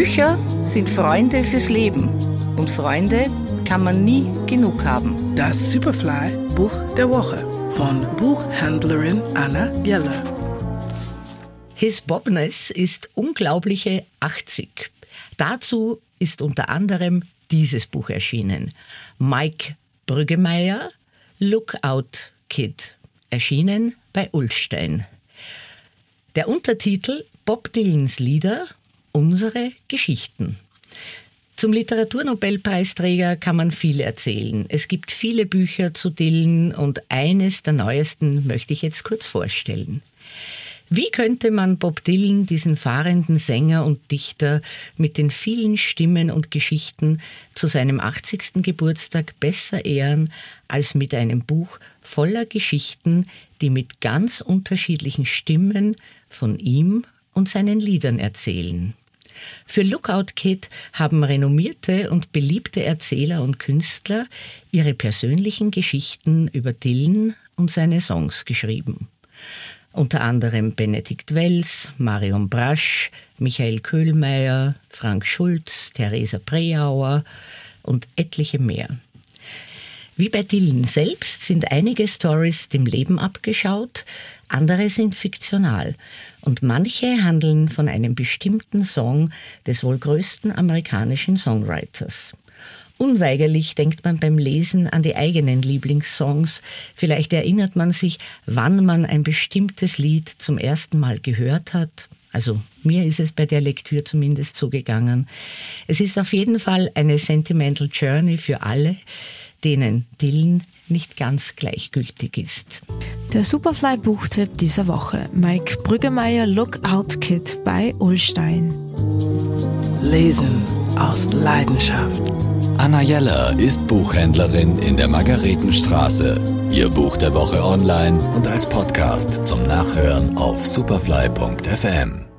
Bücher sind Freunde fürs Leben und Freunde kann man nie genug haben. Das Superfly Buch der Woche von Buchhändlerin Anna Geller. His Bobness ist unglaubliche 80. Dazu ist unter anderem dieses Buch erschienen. Mike Brüggemeier, Lookout Kid, erschienen bei Ulstein. Der Untertitel Bob Dylans Lieder, unsere Geschichten. Zum Literaturnobelpreisträger kann man viel erzählen. Es gibt viele Bücher zu Dylan und eines der neuesten möchte ich jetzt kurz vorstellen. Wie könnte man Bob Dylan, diesen fahrenden Sänger und Dichter mit den vielen Stimmen und Geschichten zu seinem 80. Geburtstag besser ehren als mit einem Buch voller Geschichten, die mit ganz unterschiedlichen Stimmen von ihm und seinen Liedern erzählen? Für Lookout Kid haben renommierte und beliebte Erzähler und Künstler ihre persönlichen Geschichten über Dylan und seine Songs geschrieben unter anderem Benedikt Wells, Marion Brasch, Michael Köhlmeier, Frank Schulz, Theresa Preauer und etliche mehr. Wie bei Dylan selbst sind einige Stories dem Leben abgeschaut, andere sind fiktional und manche handeln von einem bestimmten Song des wohl größten amerikanischen Songwriters. Unweigerlich denkt man beim Lesen an die eigenen Lieblingssongs. Vielleicht erinnert man sich, wann man ein bestimmtes Lied zum ersten Mal gehört hat. Also mir ist es bei der Lektüre zumindest so. Es ist auf jeden Fall eine Sentimental Journey für alle, denen Dylan nicht ganz gleichgültig ist. Der Superfly-Buchtipp dieser Woche. Mike Brüggemeier Lookout Kid bei Ulstein. Lesen aus Leidenschaft. Anna Jeller ist Buchhändlerin in der Margaretenstraße. Ihr Buch der Woche online und als Podcast zum Nachhören auf superfly.fm.